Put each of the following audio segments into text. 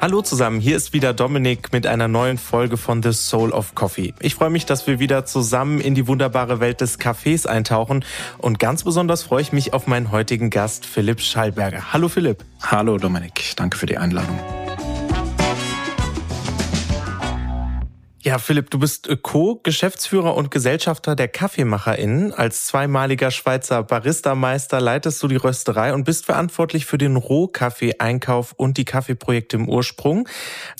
Hallo zusammen, hier ist wieder Dominik mit einer neuen Folge von The Soul of Coffee. Ich freue mich, dass wir wieder zusammen in die wunderbare Welt des Kaffees eintauchen und ganz besonders freue ich mich auf meinen heutigen Gast Philipp Schallberger. Hallo Philipp. Hallo Dominik, danke für die Einladung. Ja, Philipp, du bist Co-Geschäftsführer und Gesellschafter der KaffeemacherInnen. Als zweimaliger Schweizer Baristameister leitest du die Rösterei und bist verantwortlich für den Rohkaffee-Einkauf und die Kaffeeprojekte im Ursprung.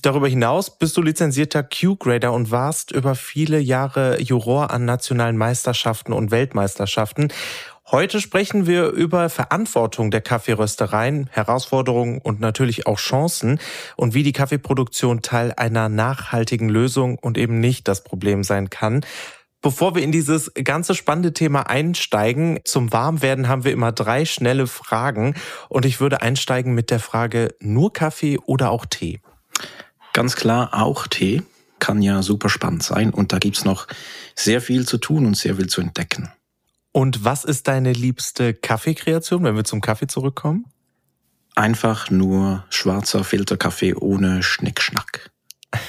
Darüber hinaus bist du lizenzierter Q-Grader und warst über viele Jahre Juror an nationalen Meisterschaften und Weltmeisterschaften. Heute sprechen wir über Verantwortung der Kaffeeröstereien, Herausforderungen und natürlich auch Chancen und wie die Kaffeeproduktion Teil einer nachhaltigen Lösung und eben nicht das Problem sein kann. Bevor wir in dieses ganze spannende Thema einsteigen, zum Warmwerden haben wir immer drei schnelle Fragen und ich würde einsteigen mit der Frage, nur Kaffee oder auch Tee? Ganz klar, auch Tee kann ja super spannend sein und da gibt's noch sehr viel zu tun und sehr viel zu entdecken. Und was ist deine liebste Kaffeekreation, wenn wir zum Kaffee zurückkommen? Einfach nur schwarzer Filterkaffee ohne Schnickschnack.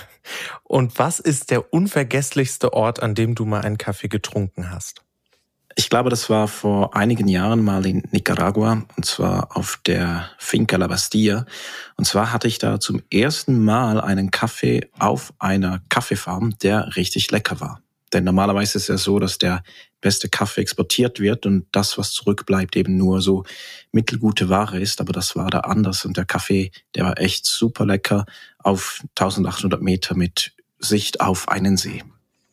Und was ist der unvergesslichste Ort, an dem du mal einen Kaffee getrunken hast? Ich glaube, das war vor einigen Jahren mal in Nicaragua und zwar auf der Finca La Bastilla. Und zwar hatte ich da zum ersten Mal einen Kaffee auf einer Kaffeefarm, der richtig lecker war. Denn normalerweise ist es ja so, dass der beste Kaffee exportiert wird und das, was zurückbleibt, eben nur so mittelgute Ware ist. Aber das war da anders und der Kaffee, der war echt super lecker auf 1800 Meter mit Sicht auf einen See.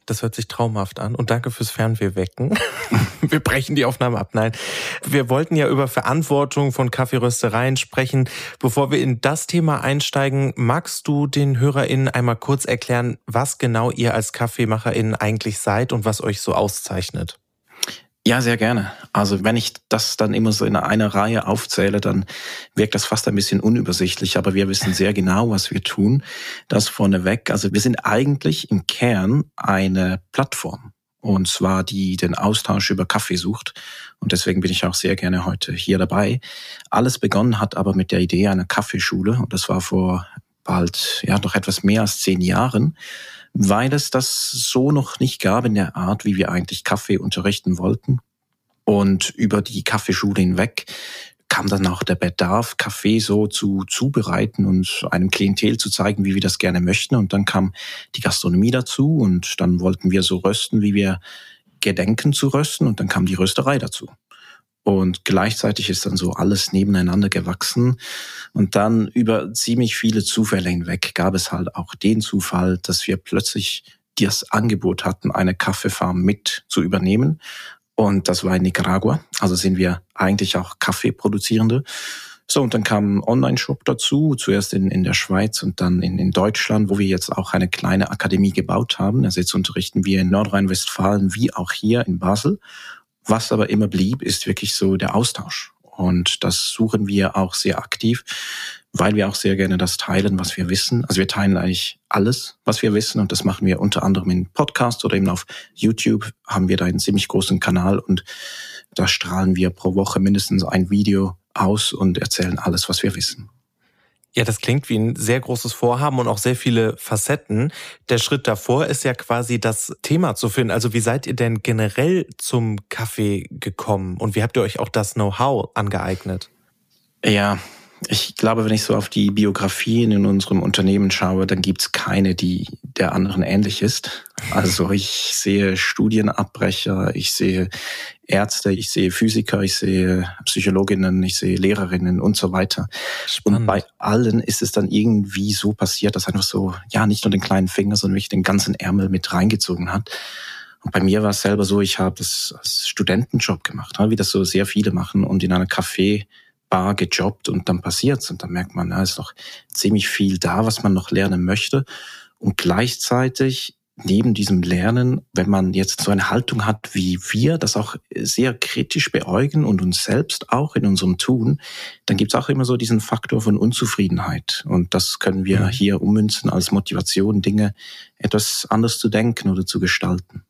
Das hört sich traumhaft an. Und danke fürs Fernwehwecken. wir brechen die Aufnahme ab. Nein. Wir wollten ja über Verantwortung von Kaffeeröstereien sprechen. Bevor wir in das Thema einsteigen, magst du den HörerInnen einmal kurz erklären, was genau ihr als KaffeemacherInnen eigentlich seid und was euch so auszeichnet? Ja, sehr gerne. Also wenn ich das dann immer so in einer Reihe aufzähle, dann wirkt das fast ein bisschen unübersichtlich, aber wir wissen sehr genau, was wir tun. Das vorneweg. Also wir sind eigentlich im Kern eine Plattform. Und zwar die den Austausch über Kaffee sucht. Und deswegen bin ich auch sehr gerne heute hier dabei. Alles begonnen hat aber mit der Idee einer Kaffeeschule. Und das war vor bald, ja, noch etwas mehr als zehn Jahren weil es das so noch nicht gab in der Art, wie wir eigentlich Kaffee unterrichten wollten. Und über die Kaffeeschule hinweg kam dann auch der Bedarf, Kaffee so zu zubereiten und einem Klientel zu zeigen, wie wir das gerne möchten. Und dann kam die Gastronomie dazu und dann wollten wir so rösten, wie wir gedenken zu rösten. Und dann kam die Rösterei dazu. Und gleichzeitig ist dann so alles nebeneinander gewachsen. Und dann über ziemlich viele Zufälle hinweg gab es halt auch den Zufall, dass wir plötzlich das Angebot hatten, eine Kaffeefarm mit zu übernehmen. Und das war in Nicaragua. Also sind wir eigentlich auch Kaffeeproduzierende. So, und dann kam ein Online-Shop dazu, zuerst in, in der Schweiz und dann in, in Deutschland, wo wir jetzt auch eine kleine Akademie gebaut haben. Also jetzt unterrichten wir in Nordrhein-Westfalen wie auch hier in Basel. Was aber immer blieb, ist wirklich so der Austausch. Und das suchen wir auch sehr aktiv, weil wir auch sehr gerne das teilen, was wir wissen. Also wir teilen eigentlich alles, was wir wissen. Und das machen wir unter anderem in Podcasts oder eben auf YouTube haben wir da einen ziemlich großen Kanal und da strahlen wir pro Woche mindestens ein Video aus und erzählen alles, was wir wissen. Ja, das klingt wie ein sehr großes Vorhaben und auch sehr viele Facetten. Der Schritt davor ist ja quasi das Thema zu finden. Also wie seid ihr denn generell zum Kaffee gekommen und wie habt ihr euch auch das Know-how angeeignet? Ja, ich glaube, wenn ich so auf die Biografien in unserem Unternehmen schaue, dann gibt's keine, die der anderen ähnlich ist. Also ich sehe Studienabbrecher, ich sehe Ärzte, ich sehe Physiker, ich sehe Psychologinnen, ich sehe Lehrerinnen und so weiter. Spannend. Und bei allen ist es dann irgendwie so passiert, dass einfach so, ja, nicht nur den kleinen Finger, sondern wirklich den ganzen Ärmel mit reingezogen hat. Und bei mir war es selber so, ich habe das als Studentenjob gemacht, wie das so sehr viele machen und in einer Café Bar gejobbt und dann passiert's und dann merkt man, da ist noch ziemlich viel da, was man noch lernen möchte und gleichzeitig neben diesem Lernen, wenn man jetzt so eine Haltung hat wie wir, das auch sehr kritisch beäugen und uns selbst auch in unserem Tun, dann gibt es auch immer so diesen Faktor von Unzufriedenheit. Und das können wir mhm. hier ummünzen als Motivation, Dinge etwas anders zu denken oder zu gestalten.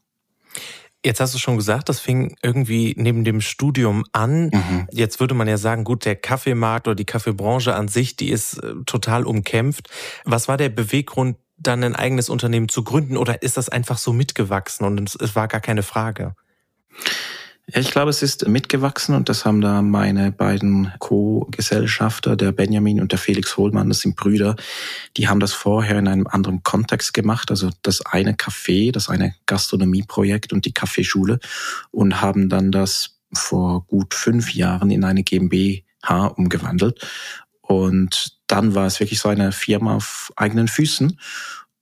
Jetzt hast du schon gesagt, das fing irgendwie neben dem Studium an. Mhm. Jetzt würde man ja sagen, gut, der Kaffeemarkt oder die Kaffeebranche an sich, die ist äh, total umkämpft. Was war der Beweggrund, dann ein eigenes Unternehmen zu gründen oder ist das einfach so mitgewachsen und es war gar keine Frage? Ich glaube, es ist mitgewachsen und das haben da meine beiden Co-Gesellschafter, der Benjamin und der Felix Hohlmann, das sind Brüder, die haben das vorher in einem anderen Kontext gemacht, also das eine Café, das eine Gastronomieprojekt und die Kaffeeschule und haben dann das vor gut fünf Jahren in eine GmbH umgewandelt und dann war es wirklich so eine Firma auf eigenen Füßen.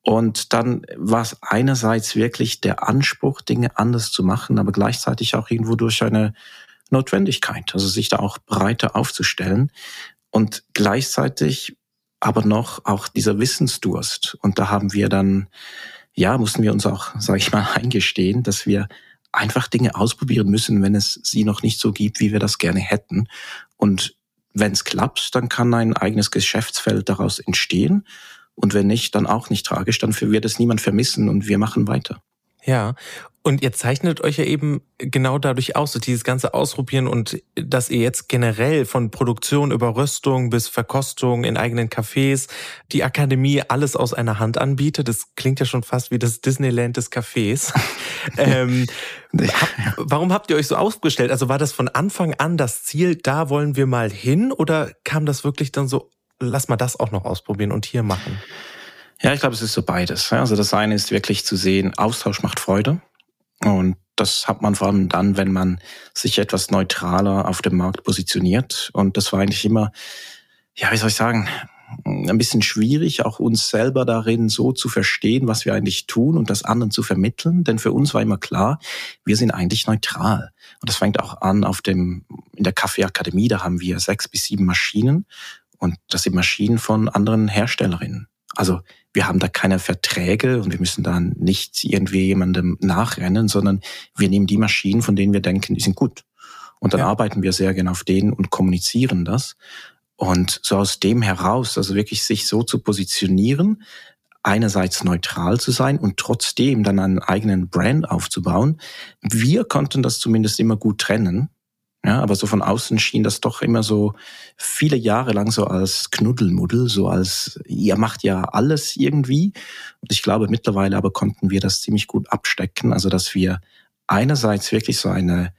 Und dann war es einerseits wirklich der Anspruch, Dinge anders zu machen, aber gleichzeitig auch irgendwo durch eine Notwendigkeit, also sich da auch breiter aufzustellen und gleichzeitig aber noch auch dieser Wissensdurst. Und da haben wir dann, ja, mussten wir uns auch, sage ich mal, eingestehen, dass wir einfach Dinge ausprobieren müssen, wenn es sie noch nicht so gibt, wie wir das gerne hätten. Und wenn es klappt, dann kann ein eigenes Geschäftsfeld daraus entstehen. Und wenn nicht, dann auch nicht tragisch. Dann wird es niemand vermissen und wir machen weiter. Ja, und ihr zeichnet euch ja eben genau dadurch aus, so dieses ganze Ausprobieren und dass ihr jetzt generell von Produktion über Röstung bis Verkostung in eigenen Cafés die Akademie alles aus einer Hand anbietet. Das klingt ja schon fast wie das Disneyland des Cafés. ähm, hab, warum habt ihr euch so aufgestellt? Also war das von Anfang an das Ziel, da wollen wir mal hin oder kam das wirklich dann so, lass mal das auch noch ausprobieren und hier machen? Ja, ich glaube, es ist so beides. Also das eine ist wirklich zu sehen, Austausch macht Freude. Und das hat man vor allem dann, wenn man sich etwas neutraler auf dem Markt positioniert. Und das war eigentlich immer, ja, wie soll ich sagen, ein bisschen schwierig, auch uns selber darin so zu verstehen, was wir eigentlich tun und das anderen zu vermitteln. Denn für uns war immer klar, wir sind eigentlich neutral. Und das fängt auch an auf dem, in der Kaffeeakademie, da haben wir sechs bis sieben Maschinen. Und das sind Maschinen von anderen Herstellerinnen. Also wir haben da keine Verträge und wir müssen da nicht irgendwie jemandem nachrennen, sondern wir nehmen die Maschinen, von denen wir denken, die sind gut. Und dann ja. arbeiten wir sehr gerne auf denen und kommunizieren das. Und so aus dem heraus, also wirklich sich so zu positionieren, einerseits neutral zu sein und trotzdem dann einen eigenen Brand aufzubauen. Wir konnten das zumindest immer gut trennen. Ja, aber so von außen schien das doch immer so viele Jahre lang so als Knuddelmuddel, so als ihr macht ja alles irgendwie. Und ich glaube mittlerweile aber konnten wir das ziemlich gut abstecken, also dass wir einerseits wirklich so eine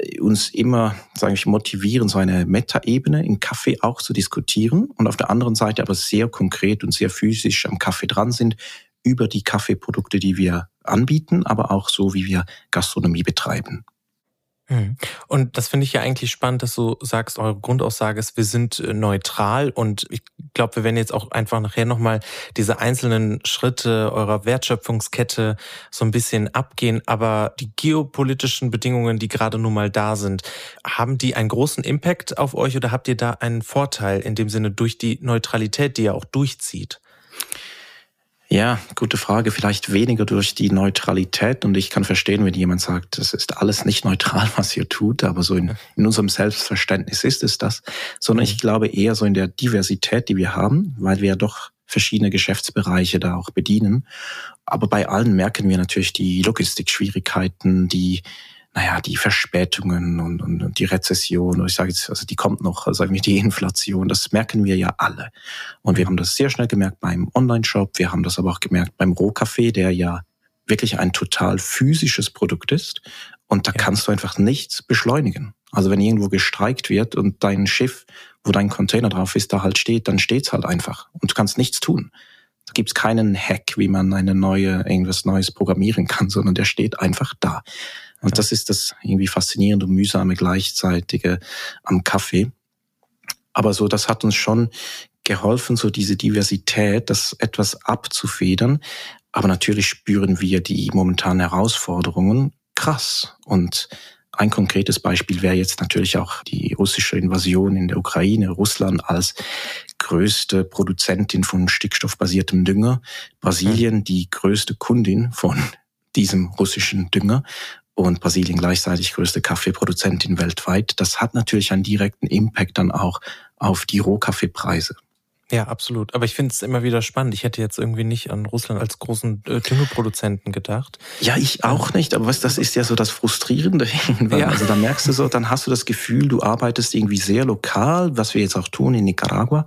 äh, uns immer, sage ich, motivieren, so eine Meta-Ebene im Kaffee auch zu diskutieren und auf der anderen Seite aber sehr konkret und sehr physisch am Kaffee dran sind über die Kaffeeprodukte, die wir anbieten, aber auch so, wie wir Gastronomie betreiben. Mhm. Und das finde ich ja eigentlich spannend, dass du sagst, eure Grundaussage ist, wir sind äh, neutral und ich glaube, wir werden jetzt auch einfach nachher nochmal diese einzelnen Schritte eurer Wertschöpfungskette so ein bisschen abgehen, aber die geopolitischen Bedingungen, die gerade nun mal da sind, haben die einen großen Impact auf euch oder habt ihr da einen Vorteil in dem Sinne durch die Neutralität, die ja auch durchzieht? Ja, gute Frage. Vielleicht weniger durch die Neutralität. Und ich kann verstehen, wenn jemand sagt, es ist alles nicht neutral, was ihr tut, aber so in, in unserem Selbstverständnis ist es das. Sondern ich glaube eher so in der Diversität, die wir haben, weil wir ja doch verschiedene Geschäftsbereiche da auch bedienen. Aber bei allen merken wir natürlich die Logistikschwierigkeiten, die naja, die Verspätungen und, und, und die Rezession, ich sage jetzt, also die kommt noch, sagen wir die Inflation, das merken wir ja alle. Und wir haben das sehr schnell gemerkt beim Online-Shop, wir haben das aber auch gemerkt beim Rohkaffee, der ja wirklich ein total physisches Produkt ist. Und da ja. kannst du einfach nichts beschleunigen. Also wenn irgendwo gestreikt wird und dein Schiff, wo dein Container drauf ist, da halt steht, dann steht's halt einfach. Und du kannst nichts tun. Da gibt's keinen Hack, wie man eine neue, irgendwas Neues programmieren kann, sondern der steht einfach da. Und das ist das irgendwie faszinierende und mühsame gleichzeitige am Kaffee. Aber so, das hat uns schon geholfen, so diese Diversität, das etwas abzufedern. Aber natürlich spüren wir die momentanen Herausforderungen krass. Und ein konkretes Beispiel wäre jetzt natürlich auch die russische Invasion in der Ukraine, Russland als größte Produzentin von stickstoffbasiertem Dünger, Brasilien mhm. die größte Kundin von diesem russischen Dünger und Brasilien gleichzeitig größte Kaffeeproduzentin weltweit. Das hat natürlich einen direkten Impact dann auch auf die Rohkaffeepreise. Ja, absolut. Aber ich finde es immer wieder spannend. Ich hätte jetzt irgendwie nicht an Russland als großen äh, Düngerproduzenten gedacht. Ja, ich auch nicht. Aber was, das ist ja so das Frustrierende. ja. Also da merkst du so, dann hast du das Gefühl, du arbeitest irgendwie sehr lokal, was wir jetzt auch tun in Nicaragua.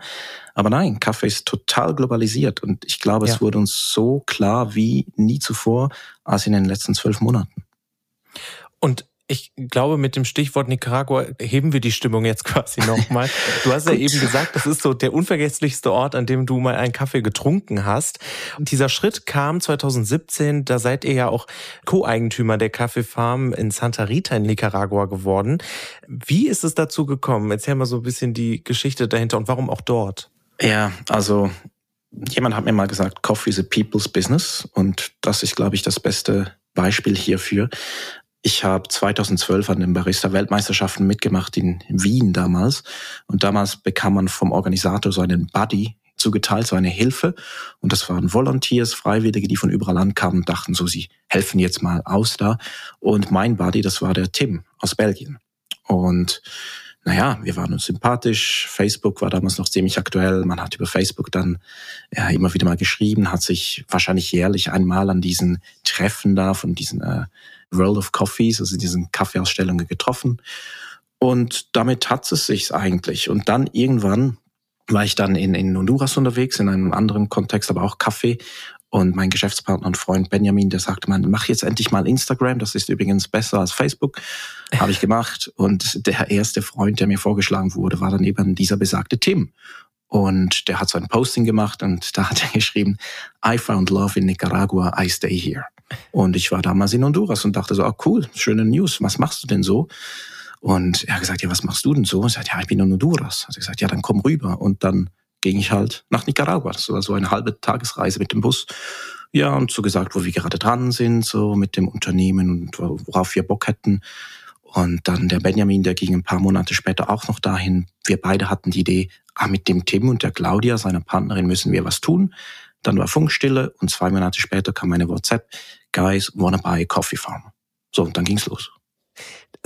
Aber nein, Kaffee ist total globalisiert. Und ich glaube, ja. es wurde uns so klar wie nie zuvor als in den letzten zwölf Monaten. Und ich glaube, mit dem Stichwort Nicaragua heben wir die Stimmung jetzt quasi nochmal. Du hast ja eben gesagt, das ist so der unvergesslichste Ort, an dem du mal einen Kaffee getrunken hast. Und dieser Schritt kam 2017, da seid ihr ja auch Co-Eigentümer der Kaffeefarm in Santa Rita in Nicaragua geworden. Wie ist es dazu gekommen? Erzähl mal so ein bisschen die Geschichte dahinter und warum auch dort? Ja, also jemand hat mir mal gesagt, Coffee is a people's business und das ist, glaube ich, das beste Beispiel hierfür. Ich habe 2012 an den Barista-Weltmeisterschaften mitgemacht in Wien damals. Und damals bekam man vom Organisator so einen Buddy zugeteilt, so eine Hilfe. Und das waren Volunteers, Freiwillige, die von überall ankamen und dachten so, sie helfen jetzt mal aus da. Und mein Buddy, das war der Tim aus Belgien. Und naja, wir waren uns sympathisch. Facebook war damals noch ziemlich aktuell. Man hat über Facebook dann ja, immer wieder mal geschrieben, hat sich wahrscheinlich jährlich einmal an diesen Treffen da von diesen äh, World of Coffees, also diesen Kaffeeausstellungen getroffen. Und damit hat es sich eigentlich. Und dann irgendwann war ich dann in, in Honduras unterwegs, in einem anderen Kontext, aber auch Kaffee. Und mein Geschäftspartner und Freund Benjamin, der sagte, man, mach jetzt endlich mal Instagram. Das ist übrigens besser als Facebook. Habe ich gemacht. Und der erste Freund, der mir vorgeschlagen wurde, war dann eben dieser besagte Tim. Und der hat so ein Posting gemacht und da hat er geschrieben, I found love in Nicaragua, I stay here. Und ich war damals in Honduras und dachte so, ah cool, schöne News, was machst du denn so? Und er hat gesagt, ja, was machst du denn so? Ich sagte, ja, ich bin in Honduras. Hat er gesagt, ja, dann komm rüber. Und dann ging ich halt nach Nicaragua. Das war so eine halbe Tagesreise mit dem Bus. Ja, und so gesagt, wo wir gerade dran sind, so mit dem Unternehmen und worauf wir Bock hätten. Und dann der Benjamin, der ging ein paar Monate später auch noch dahin. Wir beide hatten die Idee, ah, mit dem Tim und der Claudia, seiner Partnerin, müssen wir was tun. Dann war Funkstille und zwei Monate später kam meine WhatsApp, guys, wanna buy a coffee farm. So, und dann ging's los.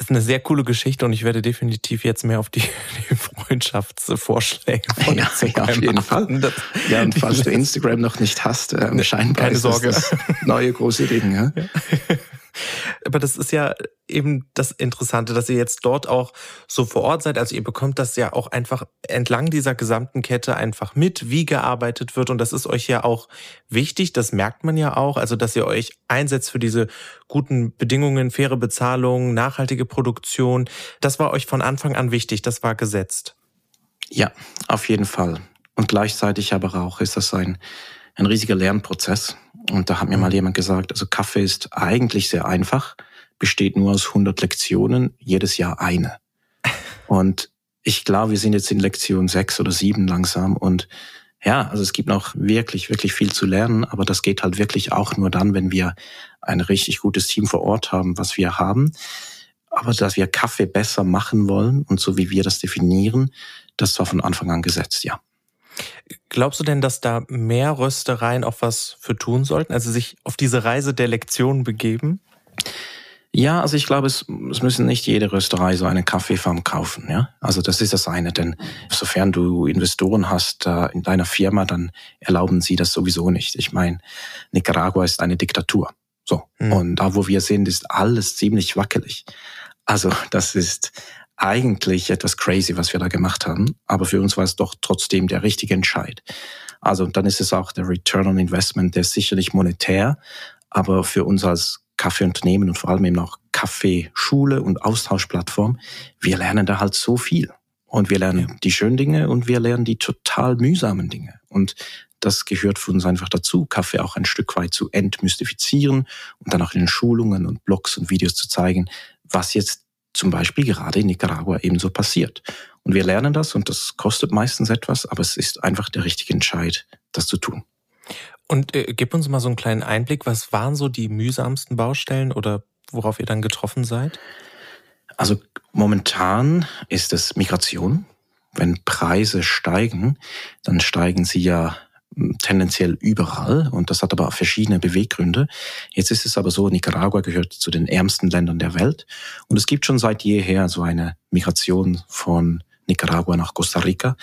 Das ist eine sehr coole Geschichte und ich werde definitiv jetzt mehr auf die, die Freundschaftsvorschläge von ja, Instagram ja, auf jeden Fall. Ja, und falls du Instagram noch nicht hast, äh, scheinbar Keine Sorge. das neue große Ding. Ja? Aber das ist ja eben das Interessante, dass ihr jetzt dort auch so vor Ort seid. Also ihr bekommt das ja auch einfach entlang dieser gesamten Kette einfach mit, wie gearbeitet wird. Und das ist euch ja auch wichtig. Das merkt man ja auch. Also, dass ihr euch einsetzt für diese guten Bedingungen, faire Bezahlung, nachhaltige Produktion. Das war euch von Anfang an wichtig. Das war gesetzt. Ja, auf jeden Fall. Und gleichzeitig aber auch ist das ein, ein riesiger Lernprozess. Und da hat mir mal mhm. jemand gesagt, also Kaffee ist eigentlich sehr einfach, besteht nur aus 100 Lektionen, jedes Jahr eine. Und ich glaube, wir sind jetzt in Lektion sechs oder sieben langsam und ja, also es gibt noch wirklich, wirklich viel zu lernen, aber das geht halt wirklich auch nur dann, wenn wir ein richtig gutes Team vor Ort haben, was wir haben. Aber dass wir Kaffee besser machen wollen und so wie wir das definieren, das war von Anfang an gesetzt, ja. Glaubst du denn, dass da mehr Röstereien auch was für tun sollten, also sich auf diese Reise der Lektion begeben? Ja, also ich glaube, es, es müssen nicht jede Rösterei so eine Kaffeefarm kaufen. Ja, also das ist das eine, denn sofern du Investoren hast äh, in deiner Firma, dann erlauben sie das sowieso nicht. Ich meine, Nicaragua ist eine Diktatur. So mhm. und da, wo wir sind, ist alles ziemlich wackelig. Also das ist eigentlich etwas crazy, was wir da gemacht haben, aber für uns war es doch trotzdem der richtige Entscheid. Also dann ist es auch der Return on Investment, der ist sicherlich monetär, aber für uns als Kaffeeunternehmen und vor allem eben auch Kaffeeschule und Austauschplattform, wir lernen da halt so viel. Und wir lernen ja. die schönen Dinge und wir lernen die total mühsamen Dinge. Und das gehört für uns einfach dazu, Kaffee auch ein Stück weit zu entmystifizieren und dann auch in den Schulungen und Blogs und Videos zu zeigen, was jetzt zum Beispiel gerade in Nicaragua ebenso passiert. Und wir lernen das und das kostet meistens etwas, aber es ist einfach der richtige Entscheid, das zu tun. Und äh, gib uns mal so einen kleinen Einblick, was waren so die mühsamsten Baustellen oder worauf ihr dann getroffen seid? Also momentan ist es Migration. Wenn Preise steigen, dann steigen sie ja tendenziell überall und das hat aber verschiedene Beweggründe. Jetzt ist es aber so, Nicaragua gehört zu den ärmsten Ländern der Welt und es gibt schon seit jeher so eine Migration von Nicaragua nach Costa Rica.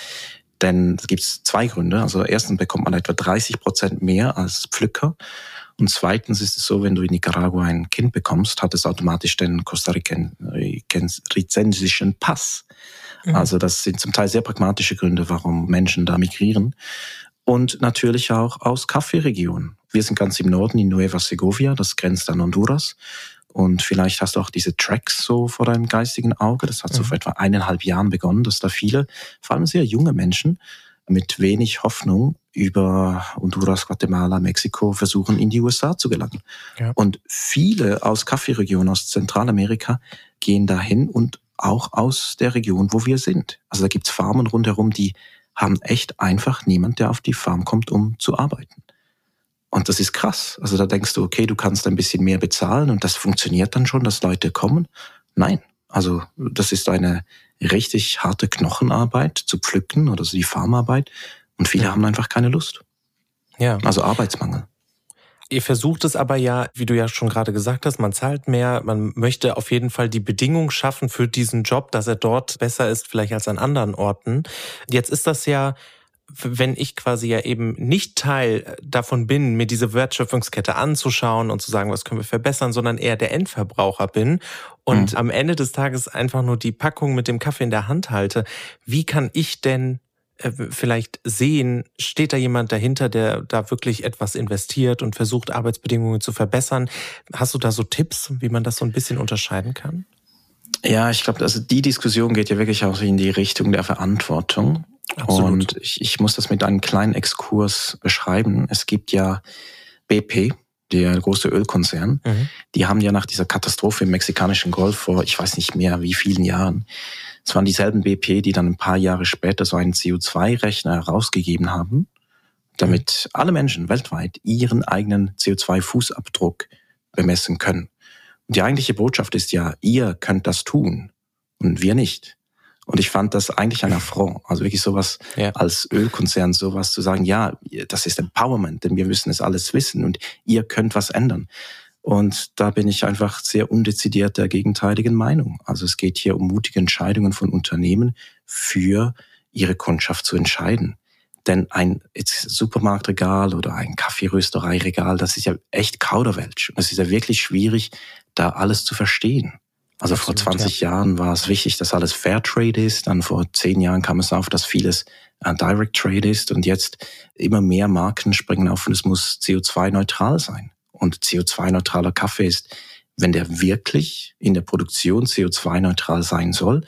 Denn es gibt zwei Gründe. Also erstens bekommt man etwa 30 Prozent mehr als Pflücker. Und zweitens ist es so, wenn du in Nicaragua ein Kind bekommst, hat es automatisch den kostaricensischen Pass. Mhm. Also das sind zum Teil sehr pragmatische Gründe, warum Menschen da migrieren und natürlich auch aus Kaffeeregionen. Wir sind ganz im Norden in Nueva Segovia, das grenzt an Honduras. Und vielleicht hast du auch diese Tracks so vor deinem geistigen Auge. Das hat so mhm. vor etwa eineinhalb Jahren begonnen, dass da viele, vor allem sehr junge Menschen, mit wenig Hoffnung über Honduras, Guatemala, Mexiko versuchen, in die USA zu gelangen. Ja. Und viele aus Kaffeeregionen aus Zentralamerika gehen dahin und auch aus der Region, wo wir sind. Also da gibt's Farmen rundherum, die haben echt einfach niemand, der auf die Farm kommt, um zu arbeiten. Und das ist krass. Also da denkst du, okay, du kannst ein bisschen mehr bezahlen und das funktioniert dann schon, dass Leute kommen. Nein. Also das ist eine richtig harte Knochenarbeit zu pflücken oder so die Farmarbeit. Und viele ja. haben einfach keine Lust. Ja. Also Arbeitsmangel. Ihr versucht es aber ja, wie du ja schon gerade gesagt hast, man zahlt mehr, man möchte auf jeden Fall die Bedingungen schaffen für diesen Job, dass er dort besser ist vielleicht als an anderen Orten. Jetzt ist das ja wenn ich quasi ja eben nicht Teil davon bin, mir diese Wertschöpfungskette anzuschauen und zu sagen, was können wir verbessern, sondern eher der Endverbraucher bin und mhm. am Ende des Tages einfach nur die Packung mit dem Kaffee in der Hand halte, wie kann ich denn vielleicht sehen, steht da jemand dahinter, der da wirklich etwas investiert und versucht, Arbeitsbedingungen zu verbessern. Hast du da so Tipps, wie man das so ein bisschen unterscheiden kann? Ja, ich glaube, also die Diskussion geht ja wirklich auch in die Richtung der Verantwortung. Absolut. Und ich, ich muss das mit einem kleinen Exkurs beschreiben. Es gibt ja BP, der große Ölkonzern, mhm. die haben ja nach dieser Katastrophe im mexikanischen Golf vor, ich weiß nicht mehr wie vielen Jahren, es waren dieselben BP, die dann ein paar Jahre später so einen CO2-Rechner herausgegeben haben, damit alle Menschen weltweit ihren eigenen CO2-Fußabdruck bemessen können. Und die eigentliche Botschaft ist ja, ihr könnt das tun und wir nicht. Und ich fand das eigentlich ein Affront. Also wirklich sowas ja. als Ölkonzern, sowas zu sagen, ja, das ist Empowerment, denn wir müssen es alles wissen und ihr könnt was ändern. Und da bin ich einfach sehr undezidiert der gegenteiligen Meinung. Also es geht hier um mutige Entscheidungen von Unternehmen für ihre Kundschaft zu entscheiden. Denn ein Supermarktregal oder ein Kaffeeröstereiregal, das ist ja echt Kauderwelsch. Und es ist ja wirklich schwierig, da alles zu verstehen. Also Absolut, vor 20 ja. Jahren war es wichtig, dass alles Fairtrade ist. Dann vor 10 Jahren kam es auf, dass vieles äh, Direct Trade ist. Und jetzt immer mehr Marken springen auf und es muss CO2-neutral sein und CO2-neutraler Kaffee ist, wenn der wirklich in der Produktion CO2-neutral sein soll,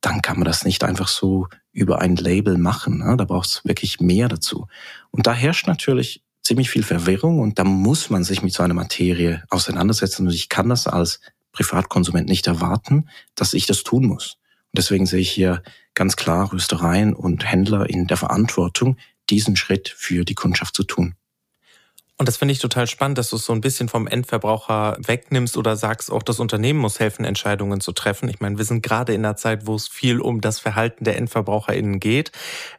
dann kann man das nicht einfach so über ein Label machen. Ne? Da braucht es wirklich mehr dazu. Und da herrscht natürlich ziemlich viel Verwirrung und da muss man sich mit so einer Materie auseinandersetzen. Und ich kann das als Privatkonsument nicht erwarten, dass ich das tun muss. Und deswegen sehe ich hier ganz klar Röstereien und Händler in der Verantwortung, diesen Schritt für die Kundschaft zu tun. Und das finde ich total spannend, dass du es so ein bisschen vom Endverbraucher wegnimmst oder sagst, auch das Unternehmen muss helfen, Entscheidungen zu treffen. Ich meine, wir sind gerade in einer Zeit, wo es viel um das Verhalten der EndverbraucherInnen geht.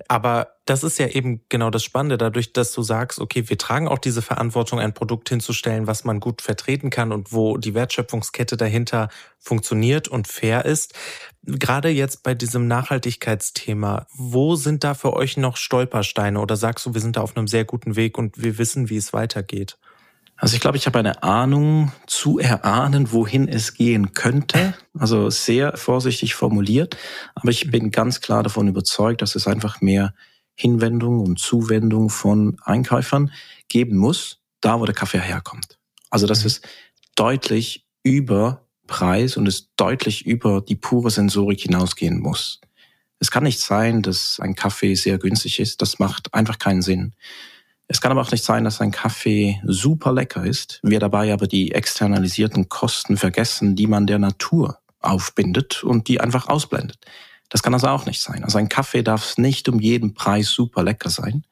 Aber das ist ja eben genau das Spannende, dadurch, dass du sagst, okay, wir tragen auch diese Verantwortung, ein Produkt hinzustellen, was man gut vertreten kann und wo die Wertschöpfungskette dahinter funktioniert und fair ist. Gerade jetzt bei diesem Nachhaltigkeitsthema, wo sind da für euch noch Stolpersteine oder sagst du, wir sind da auf einem sehr guten Weg und wir wissen, wie es weitergeht? Also ich glaube, ich habe eine Ahnung zu erahnen, wohin es gehen könnte. Also sehr vorsichtig formuliert. Aber ich bin ganz klar davon überzeugt, dass es einfach mehr Hinwendung und Zuwendung von Einkäufern geben muss, da wo der Kaffee herkommt. Also das mhm. ist deutlich über Preis und es deutlich über die pure Sensorik hinausgehen muss. Es kann nicht sein, dass ein Kaffee sehr günstig ist. Das macht einfach keinen Sinn. Es kann aber auch nicht sein, dass ein Kaffee super lecker ist, wir dabei aber die externalisierten Kosten vergessen, die man der Natur aufbindet und die einfach ausblendet. Das kann also auch nicht sein. Also ein Kaffee darf nicht um jeden Preis super lecker sein,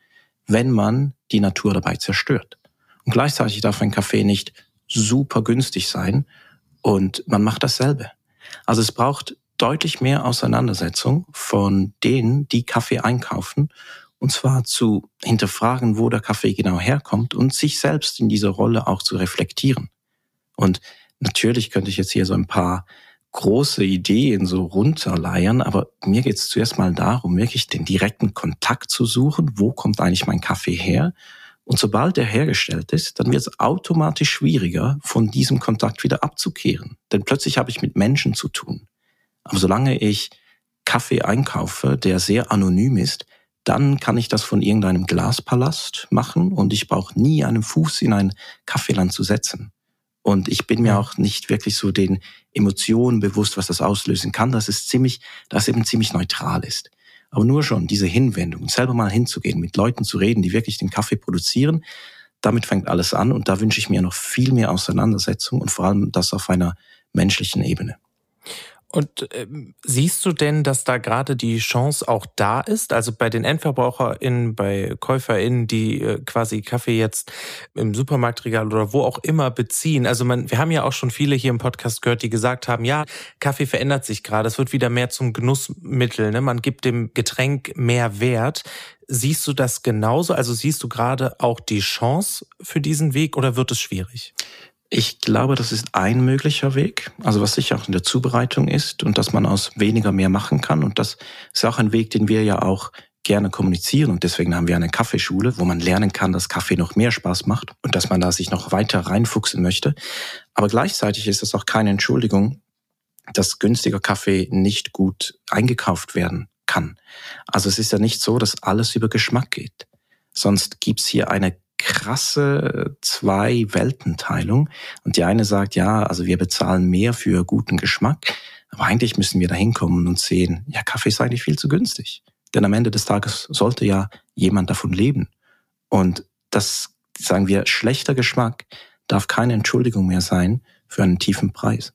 wenn man die Natur dabei zerstört. Und gleichzeitig darf ein Kaffee nicht super günstig sein und man macht dasselbe. Also es braucht deutlich mehr Auseinandersetzung von denen, die Kaffee einkaufen. Und zwar zu hinterfragen, wo der Kaffee genau herkommt und sich selbst in dieser Rolle auch zu reflektieren. Und natürlich könnte ich jetzt hier so ein paar große Ideen so runterleiern, aber mir geht es zuerst mal darum, wirklich den direkten Kontakt zu suchen. Wo kommt eigentlich mein Kaffee her? Und sobald er hergestellt ist, dann wird es automatisch schwieriger, von diesem Kontakt wieder abzukehren. Denn plötzlich habe ich mit Menschen zu tun. Aber solange ich Kaffee einkaufe, der sehr anonym ist, dann kann ich das von irgendeinem Glaspalast machen und ich brauche nie einen Fuß in ein Kaffeeland zu setzen. Und ich bin mir auch nicht wirklich so den Emotionen bewusst, was das auslösen kann, dass es ziemlich, dass eben ziemlich neutral ist. Aber nur schon diese Hinwendung, selber mal hinzugehen, mit Leuten zu reden, die wirklich den Kaffee produzieren, damit fängt alles an und da wünsche ich mir noch viel mehr Auseinandersetzung und vor allem das auf einer menschlichen Ebene. Und ähm, siehst du denn, dass da gerade die Chance auch da ist? Also bei den EndverbraucherInnen, bei KäuferInnen, die äh, quasi Kaffee jetzt im Supermarktregal oder wo auch immer beziehen. Also man, wir haben ja auch schon viele hier im Podcast gehört, die gesagt haben, ja, Kaffee verändert sich gerade. Es wird wieder mehr zum Genussmittel. Ne? Man gibt dem Getränk mehr Wert. Siehst du das genauso? Also siehst du gerade auch die Chance für diesen Weg oder wird es schwierig? Ich glaube, das ist ein möglicher Weg, also was sicher auch in der Zubereitung ist und dass man aus weniger mehr machen kann. Und das ist auch ein Weg, den wir ja auch gerne kommunizieren und deswegen haben wir eine Kaffeeschule, wo man lernen kann, dass Kaffee noch mehr Spaß macht und dass man da sich noch weiter reinfuchsen möchte. Aber gleichzeitig ist das auch keine Entschuldigung, dass günstiger Kaffee nicht gut eingekauft werden kann. Also es ist ja nicht so, dass alles über Geschmack geht. Sonst gibt's hier eine krasse zwei Weltenteilung. Und die eine sagt, ja, also wir bezahlen mehr für guten Geschmack, aber eigentlich müssen wir da hinkommen und sehen, ja, Kaffee ist eigentlich viel zu günstig. Denn am Ende des Tages sollte ja jemand davon leben. Und das, sagen wir, schlechter Geschmack darf keine Entschuldigung mehr sein für einen tiefen Preis.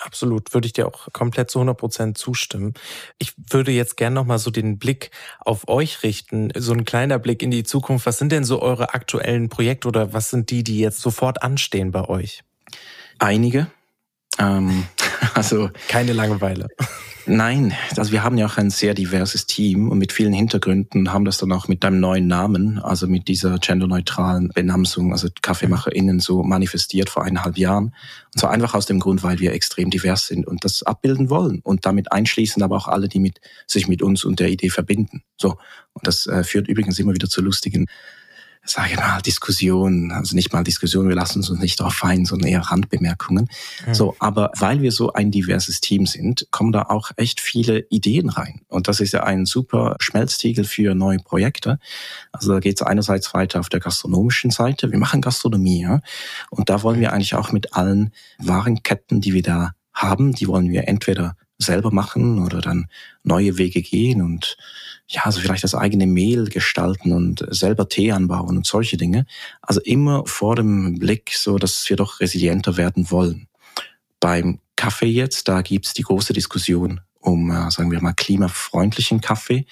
Absolut, würde ich dir auch komplett zu 100 Prozent zustimmen. Ich würde jetzt gerne noch mal so den Blick auf euch richten, so ein kleiner Blick in die Zukunft. Was sind denn so eure aktuellen Projekte oder was sind die, die jetzt sofort anstehen bei euch? Einige. Ähm, also keine Langeweile. Nein, also wir haben ja auch ein sehr diverses Team und mit vielen Hintergründen haben das dann auch mit deinem neuen Namen, also mit dieser genderneutralen Benamsung, also KaffeemacherInnen so manifestiert vor eineinhalb Jahren. Und zwar einfach aus dem Grund, weil wir extrem divers sind und das abbilden wollen und damit einschließen aber auch alle, die mit, sich mit uns und der Idee verbinden. So. Und das äh, führt übrigens immer wieder zu lustigen sage mal, Diskussionen, also nicht mal Diskussionen, wir lassen uns nicht darauf ein, sondern eher Randbemerkungen. Mhm. So, aber weil wir so ein diverses Team sind, kommen da auch echt viele Ideen rein. Und das ist ja ein super Schmelztiegel für neue Projekte. Also da geht es einerseits weiter auf der gastronomischen Seite. Wir machen Gastronomie, ja. Und da wollen wir eigentlich auch mit allen Warenketten, die wir da haben, die wollen wir entweder selber machen oder dann neue Wege gehen und ja, also vielleicht das eigene Mehl gestalten und selber Tee anbauen und solche Dinge. Also immer vor dem Blick so, dass wir doch resilienter werden wollen. Beim Kaffee jetzt, da gibt's die große Diskussion um, äh, sagen wir mal, klimafreundlichen Kaffee.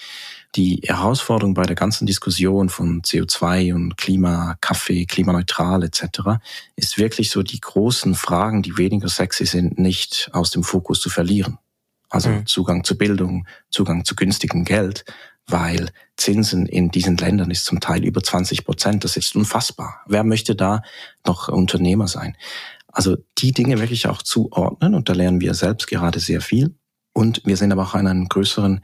Die Herausforderung bei der ganzen Diskussion von CO2 und Klima, Kaffee, klimaneutral etc. ist wirklich so die großen Fragen, die weniger sexy sind, nicht aus dem Fokus zu verlieren. Also mhm. Zugang zu Bildung, Zugang zu günstigem Geld, weil Zinsen in diesen Ländern ist zum Teil über 20 Prozent. Das ist unfassbar. Wer möchte da noch Unternehmer sein? Also die Dinge wirklich auch zuordnen und da lernen wir selbst gerade sehr viel. Und wir sind aber auch an einem größeren,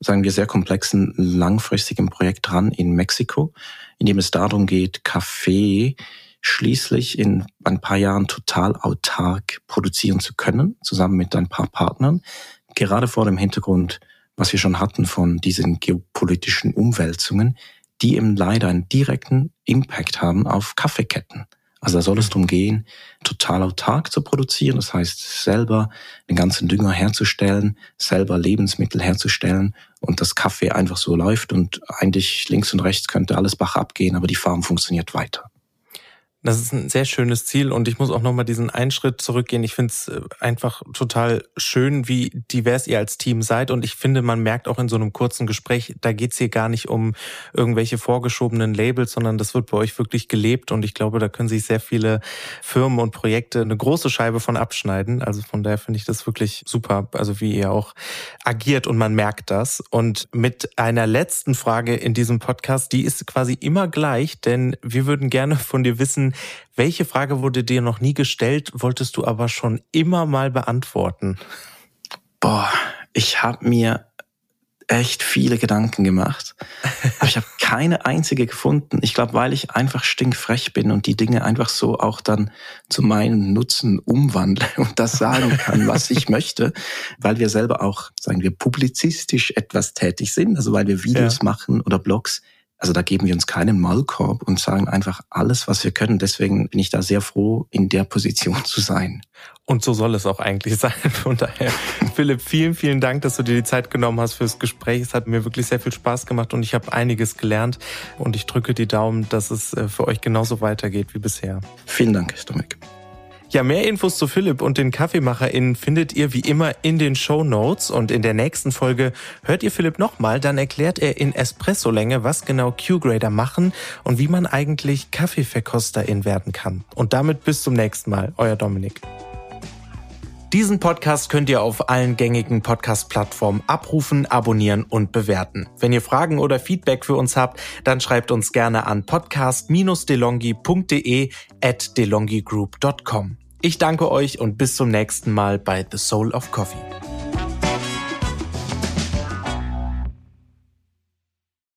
sagen wir sehr komplexen, langfristigen Projekt dran in Mexiko, in dem es darum geht, Kaffee schließlich in ein paar Jahren total autark produzieren zu können, zusammen mit ein paar Partnern gerade vor dem Hintergrund, was wir schon hatten von diesen geopolitischen Umwälzungen, die eben leider einen direkten Impact haben auf Kaffeeketten. Also da soll es darum gehen, total autark zu produzieren, das heißt selber den ganzen Dünger herzustellen, selber Lebensmittel herzustellen und das Kaffee einfach so läuft und eigentlich links und rechts könnte alles Bach abgehen, aber die Farm funktioniert weiter. Das ist ein sehr schönes Ziel und ich muss auch nochmal diesen einen Schritt zurückgehen. Ich finde es äh, einfach total schön, wie divers ihr als Team seid und ich finde, man merkt auch in so einem kurzen Gespräch, da geht es hier gar nicht um irgendwelche vorgeschobenen Labels, sondern das wird bei euch wirklich gelebt und ich glaube, da können sich sehr viele Firmen und Projekte eine große Scheibe von abschneiden. Also von daher finde ich das wirklich super, also wie ihr auch agiert und man merkt das. Und mit einer letzten Frage in diesem Podcast, die ist quasi immer gleich, denn wir würden gerne von dir wissen, welche Frage wurde dir noch nie gestellt, wolltest du aber schon immer mal beantworten? Boah, ich habe mir echt viele Gedanken gemacht, aber ich habe keine einzige gefunden. Ich glaube, weil ich einfach stinkfrech bin und die Dinge einfach so auch dann zu meinem Nutzen umwandle und das sagen kann, was ich möchte, weil wir selber auch, sagen wir, publizistisch etwas tätig sind, also weil wir Videos ja. machen oder Blogs also da geben wir uns keinen Maulkorb und sagen einfach alles, was wir können. Deswegen bin ich da sehr froh, in der Position zu sein. Und so soll es auch eigentlich sein. Von daher, Philipp, vielen, vielen Dank, dass du dir die Zeit genommen hast fürs Gespräch. Es hat mir wirklich sehr viel Spaß gemacht und ich habe einiges gelernt. Und ich drücke die Daumen, dass es äh, für euch genauso weitergeht wie bisher. Vielen Dank, Dominik. Ja, mehr Infos zu Philipp und den KaffeemacherInnen findet ihr wie immer in den Show Notes und in der nächsten Folge hört ihr Philipp nochmal, dann erklärt er in Espresso-Länge, was genau Q-Grader machen und wie man eigentlich Kaffeeverkosterin werden kann. Und damit bis zum nächsten Mal, euer Dominik. Diesen Podcast könnt ihr auf allen gängigen Podcast-Plattformen abrufen, abonnieren und bewerten. Wenn ihr Fragen oder Feedback für uns habt, dann schreibt uns gerne an podcast-delongi.de at delongigroup.com. Ich danke euch und bis zum nächsten Mal bei The Soul of Coffee.